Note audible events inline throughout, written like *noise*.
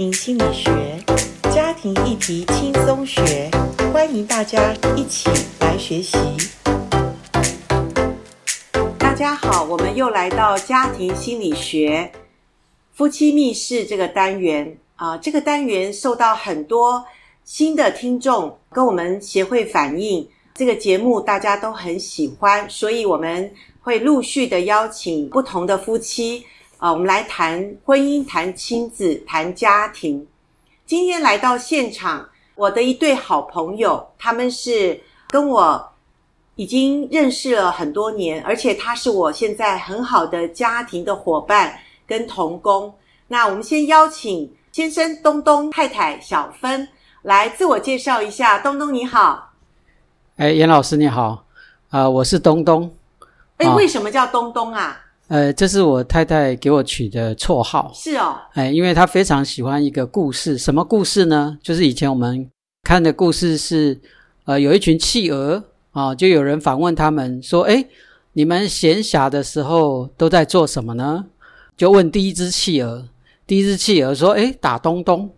心理学，家庭议题轻松学，欢迎大家一起来学习。大家好，我们又来到家庭心理学夫妻密室这个单元啊，这个单元受到很多新的听众跟我们协会反映，这个节目大家都很喜欢，所以我们会陆续的邀请不同的夫妻。啊，我们来谈婚姻、谈亲子、谈家庭。今天来到现场，我的一对好朋友，他们是跟我已经认识了很多年，而且他是我现在很好的家庭的伙伴跟同工。那我们先邀请先生东东、太太小芬来自我介绍一下。东东你好，哎，严老师你好，啊、呃，我是东东。哎，为什么叫东东啊？呃，这是我太太给我取的绰号。是哦，哎，因为她非常喜欢一个故事，什么故事呢？就是以前我们看的故事是，呃，有一群企鹅啊，就有人访问他们说，哎，你们闲暇的时候都在做什么呢？就问第一只企鹅，第一只企鹅说，哎，打东东。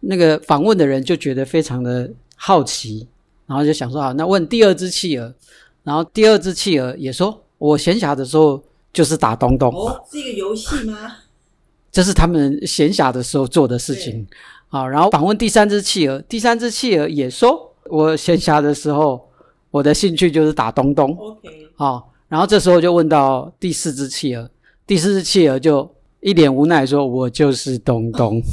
那个访问的人就觉得非常的好奇，然后就想说，好，那问第二只企鹅，然后第二只企鹅也说，我闲暇的时候。就是打东东哦，是一个游戏吗？这是他们闲暇的时候做的事情。好，然后访问第三只企鹅，第三只企鹅也说：“我闲暇的时候，我的兴趣就是打东东。” OK，好，然后这时候就问到第四只企鹅，第四只企鹅就一脸无奈说：“我就是东东。*laughs* ”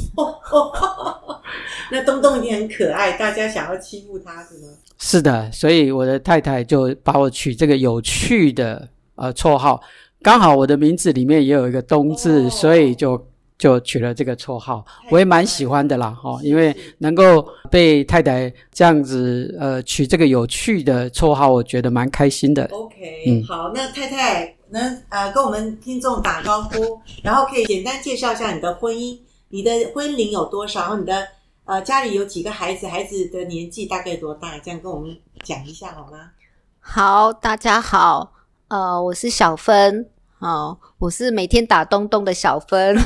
那东东一定很可爱，大家想要欺负他是吗？是的，所以我的太太就把我取这个有趣的呃绰号。刚好我的名字里面也有一个“东”字，哦，所以就就取了这个绰号。我也蛮喜欢的啦，哈，因为能够被太太这样子呃取这个有趣的绰号，我觉得蛮开心的。OK，嗯，好，那太太能呃跟我们听众打招呼，然后可以简单介绍一下你的婚姻，你的婚龄有多少？然后你的呃家里有几个孩子？孩子的年纪大概多大？这样跟我们讲一下好吗？好，大家好，呃，我是小芬。哦，我是每天打东东的小芬。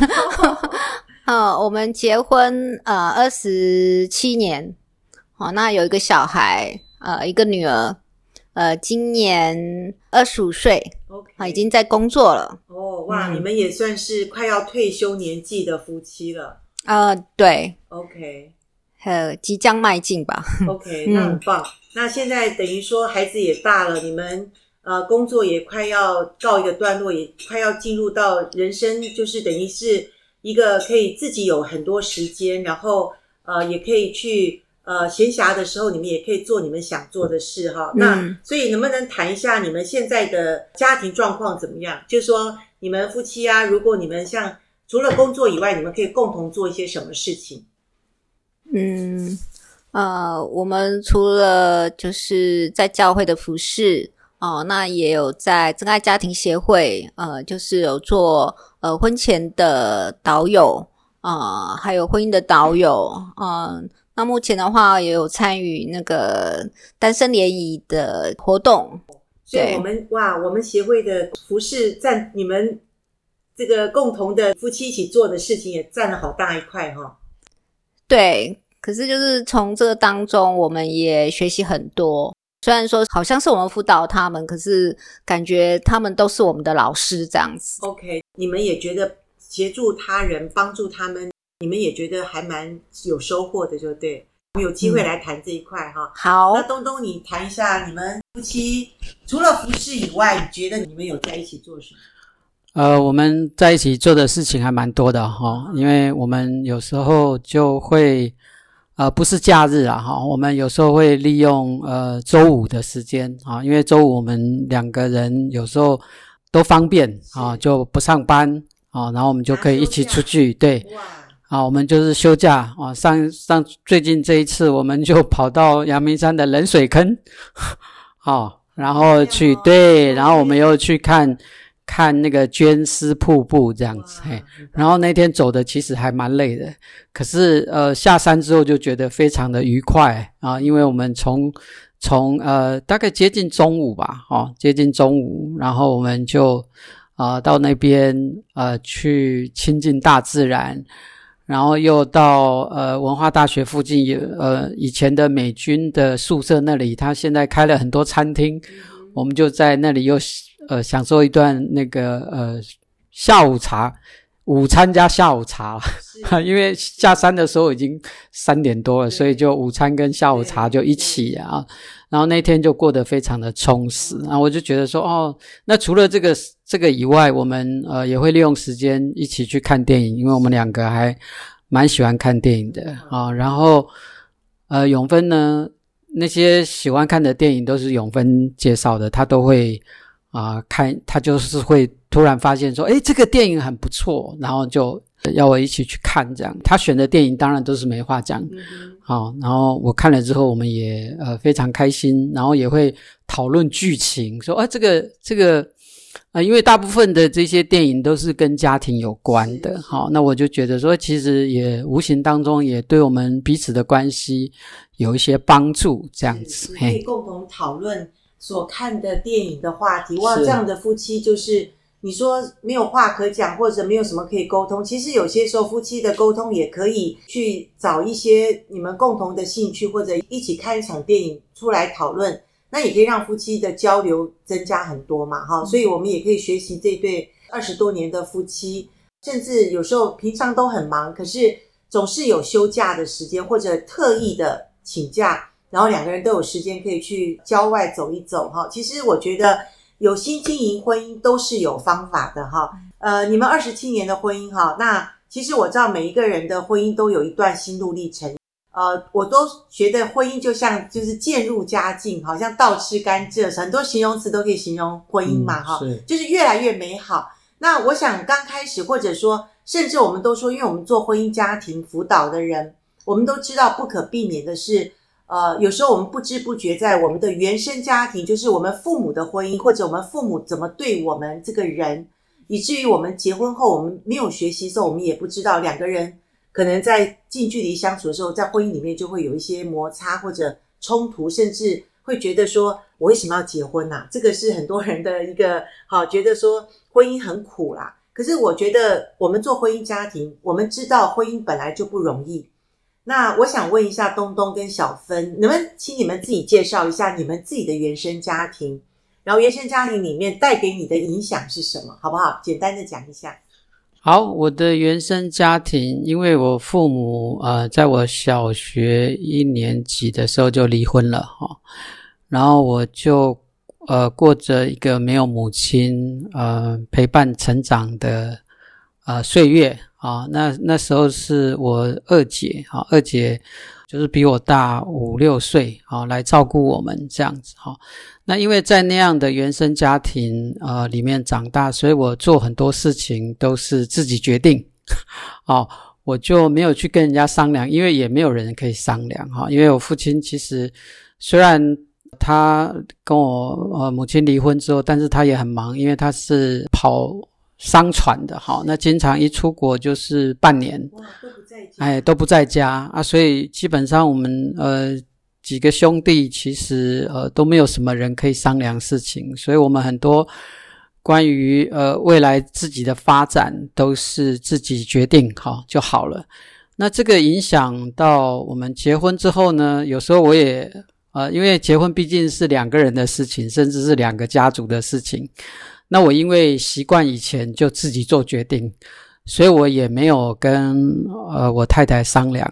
*laughs* 哦，我们结婚呃二十七年，哦，那有一个小孩，呃，一个女儿，呃，今年二十五岁，OK，啊，已经在工作了。哦，哇，嗯，你们也算是快要退休年纪的夫妻了。呃，对，OK，呃，即将迈进吧。*laughs* OK，那很棒。嗯，那现在等于说孩子也大了，你们。呃，工作也快要告一个段落，也快要进入到人生，就是等于是一个可以自己有很多时间，然后呃，也可以去呃闲暇的时候，你们也可以做你们想做的事哈。嗯、那所以能不能谈一下你们现在的家庭状况怎么样？就是说你们夫妻啊，如果你们像除了工作以外，你们可以共同做一些什么事情？嗯，呃，我们除了就是在教会的服事。哦，那也有在真爱家庭协会，呃，就是有做呃婚前的导友，啊、呃，还有婚姻的导友，嗯、呃，那目前的话也有参与那个单身联谊的活动。所以我们哇，我们协会的服饰占你们这个共同的夫妻一起做的事情也占了好大一块哈、哦。对，可是就是从这个当中，我们也学习很多。虽然说好像是我们辅导他们，可是感觉他们都是我们的老师这样子。OK，你们也觉得协助他人、帮助他们，你们也觉得还蛮有收获的，就对。我们有机会来谈这一块哈、嗯。好，那东东，你谈一下你们夫妻除了服饰以外，你觉得你们有在一起做什么？呃，我们在一起做的事情还蛮多的哈，因为我们有时候就会。呃，不是假日啊，哈，我们有时候会利用呃周五的时间啊，因为周五我们两个人有时候都方便啊，就不上班啊，然后我们就可以一起出去，对，啊，我们就是休假啊，上上最近这一次我们就跑到阳明山的冷水坑，*laughs* 好，然后去对，然后我们又去看。看那个绢丝瀑布这样子，嘿，然后那天走的其实还蛮累的，可是呃下山之后就觉得非常的愉快啊，因为我们从从呃大概接近中午吧，哦，接近中午，然后我们就啊、呃、到那边呃去亲近大自然，然后又到呃文化大学附近有呃以前的美军的宿舍那里，他现在开了很多餐厅，嗯、我们就在那里又呃享受一段那个呃下午茶。午餐加下午茶，*laughs* 因为下山的时候已经三点多了，所以就午餐跟下午茶就一起啊。然后那天就过得非常的充实。然后我就觉得说，哦，那除了这个这个以外，我们呃也会利用时间一起去看电影，因为我们两个还蛮喜欢看电影的啊。然后呃，永芬呢，那些喜欢看的电影都是永芬介绍的，他都会啊看，他就是会。突然发现说，哎，这个电影很不错，然后就要我一起去看。这样，他选的电影当然都是没话讲。好，然后我看了之后，我们也呃非常开心，然后也会讨论剧情，说，啊，这个这个，啊，因为大部分的这些电影都是跟家庭有关的。好，那我就觉得说，其实也无形当中也对我们彼此的关系有一些帮助，这样子可以共同讨论所看的电影的话题。哇，这样的夫妻就是。你说没有话可讲，或者没有什么可以沟通，其实有些时候夫妻的沟通也可以去找一些你们共同的兴趣，或者一起看一场电影出来讨论，那也可以让夫妻的交流增加很多嘛，哈。所以我们也可以学习这对二十多年的夫妻，甚至有时候平常都很忙，可是总是有休假的时间，或者特意的请假，然后两个人都有时间可以去郊外走一走，哈。其实我觉得。有心经营婚姻都是有方法的哈，呃，你们二十七年的婚姻哈，那其实我知道每一个人的婚姻都有一段心路历程，呃，我都觉得婚姻就像就是渐入佳境，好像倒吃甘蔗，很多形容词都可以形容婚姻嘛哈，嗯，就是越来越美好。那我想刚开始或者说，甚至我们都说，因为我们做婚姻家庭辅导的人，我们都知道不可避免的是。呃，有时候我们不知不觉在我们的原生家庭，就是我们父母的婚姻，或者我们父母怎么对我们这个人，以至于我们结婚后，我们没有学习的时候，我们也不知道两个人可能在近距离相处的时候，在婚姻里面就会有一些摩擦或者冲突，甚至会觉得说，我为什么要结婚啊？这个是很多人的一个好，觉得说婚姻很苦啦。可是我觉得我们做婚姻家庭，我们知道婚姻本来就不容易。那我想问一下东东跟小芬，能不能请你们自己介绍一下你们自己的原生家庭，然后原生家庭里面带给你的影响是什么，好不好？简单的讲一下。好，我的原生家庭，因为我父母呃，在我小学一年级的时候就离婚了哈，然后我就呃过着一个没有母亲呃陪伴成长的呃岁月。啊，那那时候是我二姐啊，二姐就是比我大五六岁啊，来照顾我们这样子哈。那因为在那样的原生家庭啊里面长大，所以我做很多事情都是自己决定，哦，我就没有去跟人家商量，因为也没有人可以商量哈。因为我父亲其实虽然他跟我呃母亲离婚之后，但是他也很忙，因为他是跑。商船的哈，那经常一出国就是半年，哇，都不在家，哎，都不在家啊，所以基本上我们呃几个兄弟其实呃都没有什么人可以商量事情，所以我们很多关于呃未来自己的发展都是自己决定好就好了。那这个影响到我们结婚之后呢，有时候我也呃因为结婚毕竟是两个人的事情，甚至是两个家族的事情。那我因为习惯以前就自己做决定，所以我也没有跟呃我太太商量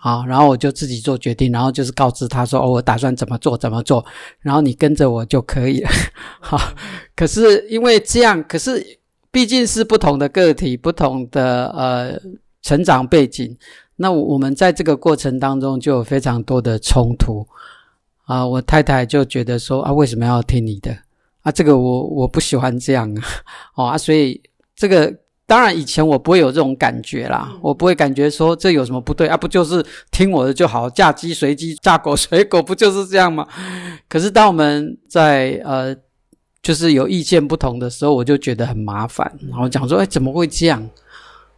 啊，然后我就自己做决定，然后就是告知她说哦，我打算怎么做怎么做，然后你跟着我就可以了。*laughs* 好，可是因为这样，可是毕竟是不同的个体，不同的呃成长背景，那我们在这个过程当中就有非常多的冲突啊，我太太就觉得说啊，为什么要听你的？啊，这个我我不喜欢这样啊，哦啊，所以这个当然以前我不会有这种感觉啦，嗯、我不会感觉说这有什么不对啊，不就是听我的就好，嫁鸡随鸡，嫁狗随狗，不就是这样吗？可是当我们在呃，就是有意见不同的时候，我就觉得很麻烦，然后讲说，哎，怎么会这样？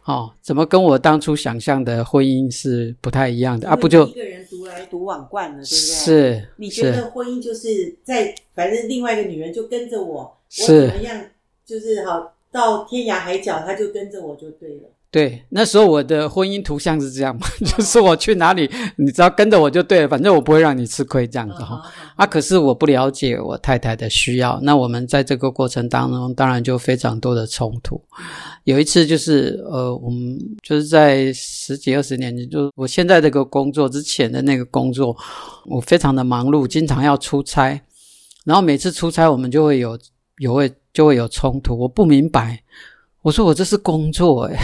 哦，怎么跟我当初想象的婚姻是不太一样的啊？不就一个人独来独往惯了，对不对？是，你觉得婚姻就是在反正另外一个女人就跟着我，我怎么样就是好到天涯海角，她就跟着我就对了。对，那时候我的婚姻图像是这样嘛，*laughs* 就是我去哪里，你只要跟着我就对了，反正我不会让你吃亏这样子哈。啊，可是我不了解我太太的需要，那我们在这个过程当中，当然就非常多的冲突。有一次就是呃，我们就是在十几二十年前，就我现在这个工作之前的那个工作，我非常的忙碌，经常要出差，然后每次出差我们就会有有会就会有冲突，我不明白，我说我这是工作诶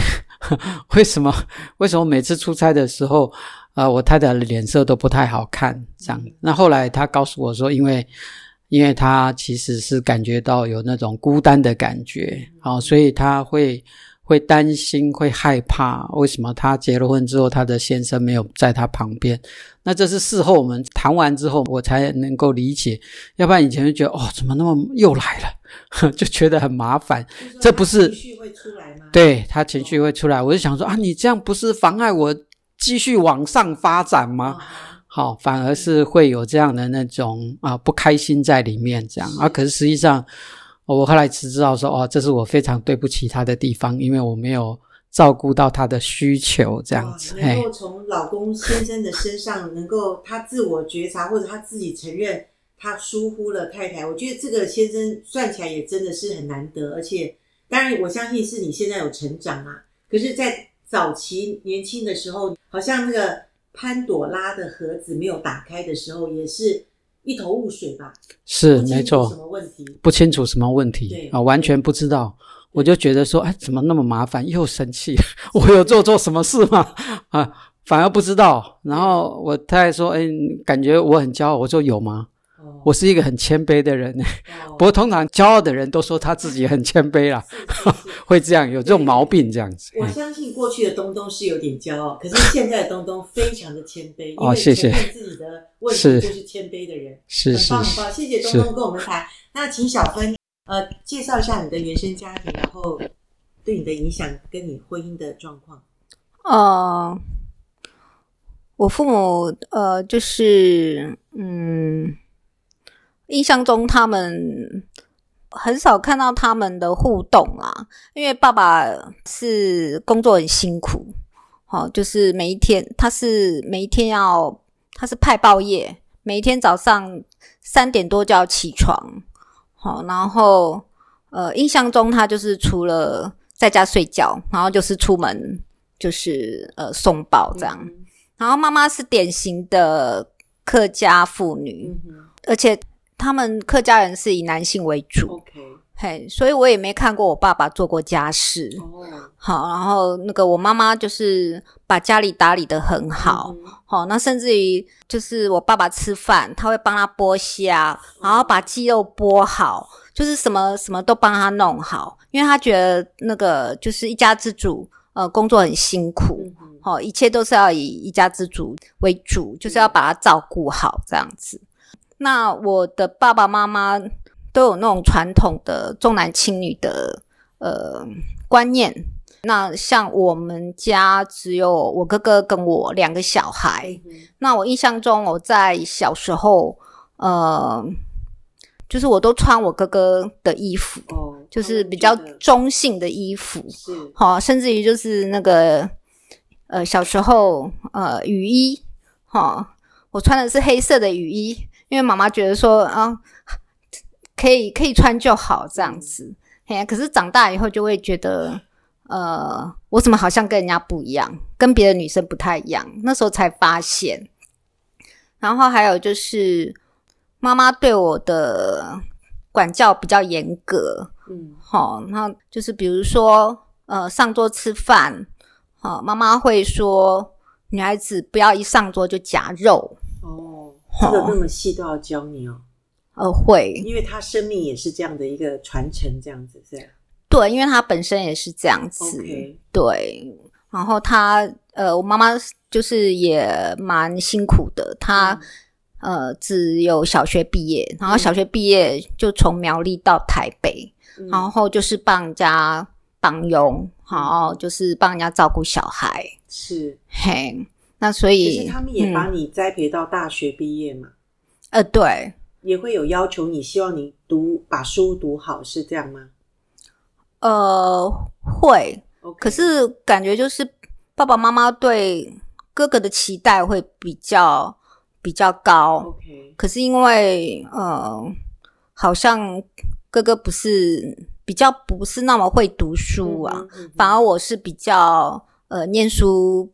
*laughs* 为什么？*laughs* 为什么每次出差的时候，啊、呃，我太太的脸色都不太好看？这样。那后来她告诉我说，因为，因为她其实是感觉到有那种孤单的感觉，啊、哦，所以她会会担心，会害怕。为什么她结了婚之后，她的先生没有在她旁边？那这是事后我们谈完之后，我才能够理解。要不然以前就觉得，哦，怎么那么又来了，*laughs* 就觉得很麻烦。这不是？对，他情绪会出来，我就想说啊，你这样不是妨碍我继续往上发展吗？好，反而是会有这样的那种啊不开心在里面，这样啊。可是实际上，我后来才知道说，哦，这是我非常对不起他的地方，因为我没有照顾到他的需求，这样子。能够从老公先生的身上，能够他自我觉察，或者他自己承认他疏忽了太太，我觉得这个先生算起来也真的是很难得，而且。当然，我相信是你现在有成长啊。可是，在早期年轻的时候，好像那个潘朵拉的盒子没有打开的时候，也是一头雾水吧？是，没错。什么问题？不清楚什么问题？对啊，完全不知道。我就觉得说，哎，怎么那么麻烦？又生气，*laughs* 我有做错什么事吗？啊，反而不知道。然后我太太说，哎，感觉我很骄傲。我说有吗？我是一个很谦卑的人，哦、不过通常骄傲的人都说他自己很谦卑啦，*laughs* 会这样有这种毛病这样子。我相信过去的东东是有点骄傲，可是现在的东东非常的谦卑，哦，谢谢。因为承认自己的问题就是谦卑的人，是很棒很棒。谢谢东东跟我们谈。那请小芬呃介绍一下你的原生家庭，然后对你的影响跟你婚姻的状况。呃，我父母呃就是嗯。印象中，他们很少看到他们的互动啊，因为爸爸是工作很辛苦，哦，就是每一天他是每一天要他是派报业，每一天早上三点多就要起床，好，然后呃，印象中他就是除了在家睡觉，然后就是出门就是呃送报这样，然后妈妈是典型的客家妇女，而且。他们客家人是以男性为主，OK，嘿，所以我也没看过我爸爸做过家事。哦，好，然后那个我妈妈就是把家里打理得很好，好，那甚至于就是我爸爸吃饭，他会帮他剥虾，然后把鸡肉剥好，就是什么什么都帮他弄好，因为他觉得那个就是一家之主，呃，工作很辛苦，好，一切都是要以一家之主为主，就是要把他照顾好这样子。那我的爸爸妈妈都有那种传统的重男轻女的呃观念。那像我们家只有我哥哥跟我两个小孩。嗯、那我印象中，我在小时候，呃，就是我都穿我哥哥的衣服，哦、就是比较中性的衣服，是好，甚至于就是那个呃小时候呃雨衣，哈，我穿的是黑色的雨衣。因为妈妈觉得说啊，可以可以穿就好这样子，嘿，可是长大以后就会觉得，呃，我怎么好像跟人家不一样，跟别的女生不太一样。那时候才发现。然后还有就是，妈妈对我的管教比较严格，嗯，好，那就是比如说，呃，上桌吃饭，好，妈妈会说，女孩子不要一上桌就夹肉。这个那么细都要教你哦，呃，会，因为他生命也是这样的一个传承，这样子是吧？对，因为他本身也是这样子.对。然后他，呃，我妈妈就是也蛮辛苦的，她、嗯、呃只有小学毕业，然后小学毕业就从苗栗到台北，嗯、然后就是帮人家帮佣，然后就是帮人家照顾小孩，是，嘿。那所以，可是他们也把你栽培到大学毕业嘛？嗯、呃，对，也会有要求你，希望你读把书读好，是这样吗？呃，会.可是感觉就是爸爸妈妈对哥哥的期待会比较比较高。Okay. 可是因为呃，好像哥哥不是比较不是那么会读书啊，嗯嗯嗯、反而我是比较呃念书，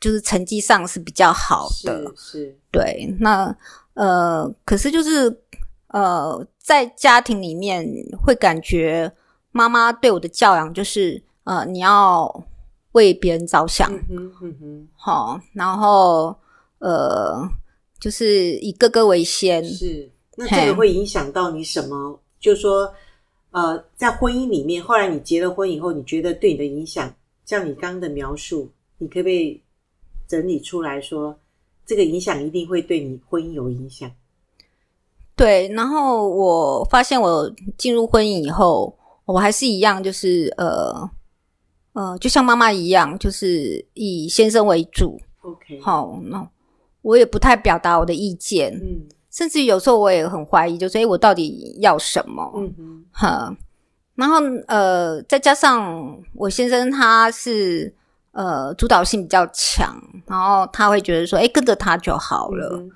就是成绩上是比较好的。是，是对。那呃，可是就是呃，在家庭里面会感觉妈妈对我的教养就是呃，你要为别人着想，嗯哼嗯哼，好，然后呃。就是以哥哥为先，是那这个会影响到你什么？就是说，呃，在婚姻里面，后来你结了婚以后，你觉得对你的影响，像你刚刚的描述，你可不可以整理出来说，这个影响一定会对你婚姻有影响？对，然后我发现我进入婚姻以后，我还是一样，就是呃呃，就像妈妈一样，就是以先生为主。OK，好，那。我也不太表达我的意见，嗯，甚至有时候我也很怀疑，就是诶、欸、我到底要什么？嗯哼，哈，然后呃，再加上我先生他是呃主导性比较强，然后他会觉得说，哎、欸、跟着他就好了。嗯、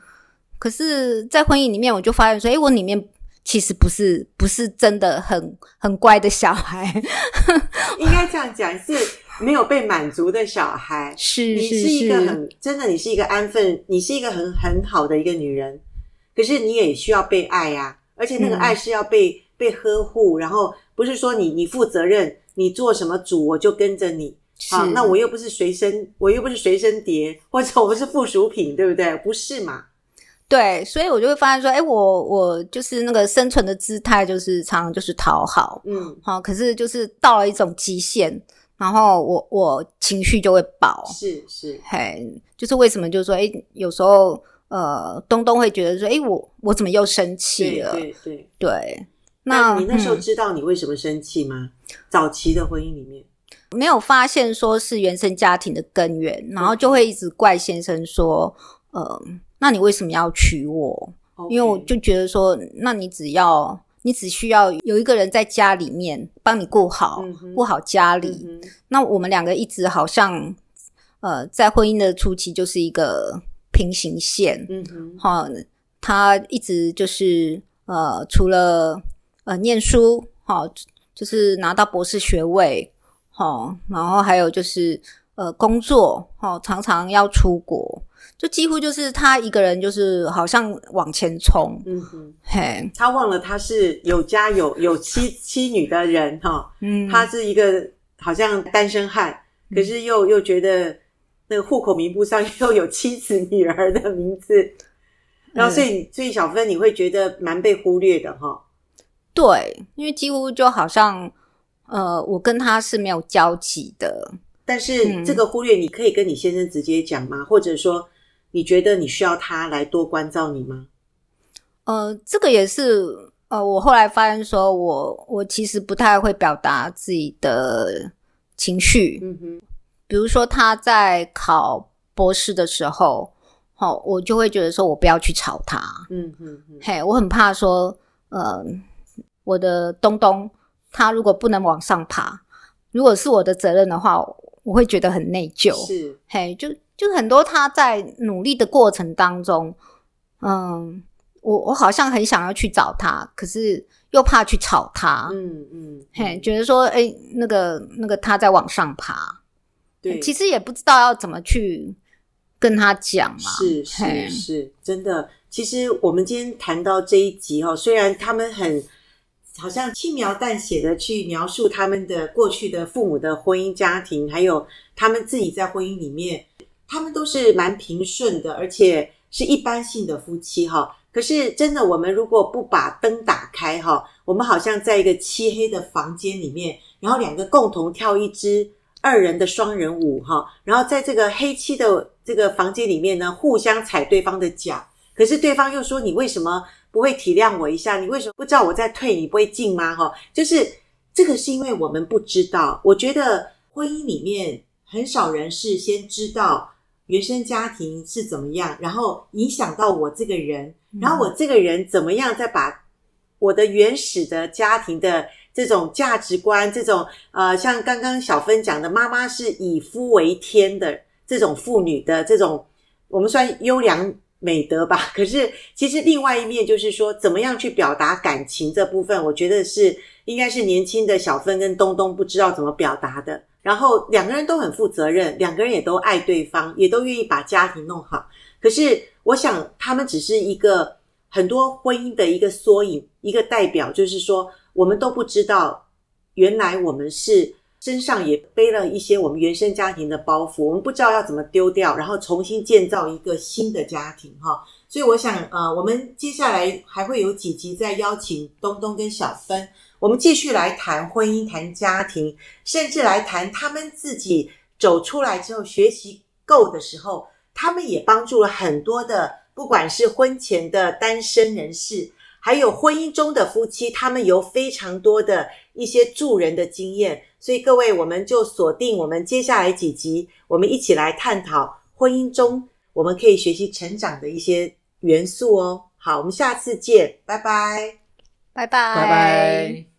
可是，在婚姻里面，我就发现说，哎、欸、我里面其实不是不是真的很很乖的小孩，*laughs* 应该这样讲是。没有被满足的小孩，是你是一个很真的，你是一个安分，你是一个很很好的一个女人。可是你也需要被爱呀、啊，而且那个爱是要被、嗯、被呵护，然后不是说你你负责任，你做什么主我就跟着你。好，那我又不是随身，我又不是随身碟，或者我不是附属品，对不对？不是嘛？对，所以我就会发现说，哎，我我就是那个生存的姿态，就是常常就是讨好，嗯，好，可是就是到了一种极限。然后我我情绪就会爆，是是，嘿，就是为什么就是说，哎有时候呃，东东会觉得说，哎我我怎么又生气了？对对对，对。那你那时候知道你为什么生气吗？嗯、早期的婚姻里面没有发现说是原生家庭的根源，然后就会一直怪先生说，呃，那你为什么要娶我.因为我就觉得说，那你只要。你只需要有一个人在家里面帮你顾好，嗯、顾好家里。嗯、那我们两个一直好像，呃，在婚姻的初期就是一个平行线。嗯哼，好，他一直就是呃，除了呃念书，好，就是拿到博士学位，好，然后还有就是呃工作，哦，常常要出国。就几乎就是他一个人，就是好像往前冲。嗯哼，嘿，他忘了他是有家有有妻妻女的人哈。嗯，他是一个好像单身汉，嗯、可是又又觉得那个户口名簿上又有妻子女儿的名字，然后所以、嗯、所以小芬你会觉得蛮被忽略的哈。对，因为几乎就好像呃，我跟他是没有交集的。但是这个忽略，你可以跟你先生直接讲吗？嗯、或者说？你觉得你需要他来多关照你吗？呃，这个也是呃，我后来发现说我我其实不太会表达自己的情绪。嗯哼，比如说他在考博士的时候，好、哦，我就会觉得说我不要去吵他。嗯哼哼，嘿，我很怕说，呃，我的东东他如果不能往上爬，如果是我的责任的话，我会觉得很内疚。是，嘿，就。就很多他在努力的过程当中，嗯，我我好像很想要去找他，可是又怕去吵他，嗯嗯，嗯嘿，觉得说，哎，那个那个他在往上爬，对，其实也不知道要怎么去跟他讲嘛，是是是，真的。其实我们今天谈到这一集哦，虽然他们很好像轻描淡写的去描述他们的过去的父母的婚姻家庭，还有他们自己在婚姻里面。他们都是蛮平顺的，而且是一般性的夫妻哈。可是真的，我们如果不把灯打开哈，我们好像在一个漆黑的房间里面，然后两个共同跳一支二人的双人舞哈。然后在这个黑漆的这个房间里面呢，互相踩对方的脚。可是对方又说：“你为什么不会体谅我一下？你为什么不知道我在退，你不会进吗？”哈，就是这个是因为我们不知道。我觉得婚姻里面很少人是先知道。原生家庭是怎么样，然后影响到我这个人，然后我这个人怎么样再把我的原始的家庭的这种价值观，这种呃，像刚刚小芬讲的，妈妈是以夫为天的这种妇女的这种，我们算优良美德吧。*laughs* 可是其实另外一面就是说，怎么样去表达感情这部分，我觉得是应该是年轻的小芬跟东东不知道怎么表达的。然后两个人都很负责任，两个人也都爱对方，也都愿意把家庭弄好。可是我想，他们只是一个很多婚姻的一个缩影，一个代表，就是说，我们都不知道，原来我们是身上也背了一些我们原生家庭的包袱，我们不知道要怎么丢掉，然后重新建造一个新的家庭，哈。所以我想，呃，我们接下来还会有几集在邀请东东跟小芬。我们继续来谈婚姻，谈家庭，甚至来谈他们自己走出来之后学习够的时候，他们也帮助了很多的，不管是婚前的单身人士，还有婚姻中的夫妻，他们有非常多的一些助人的经验。所以各位，我们就锁定我们接下来几集，我们一起来探讨婚姻中我们可以学习成长的一些元素哦。好，我们下次见，拜拜，拜拜，拜拜。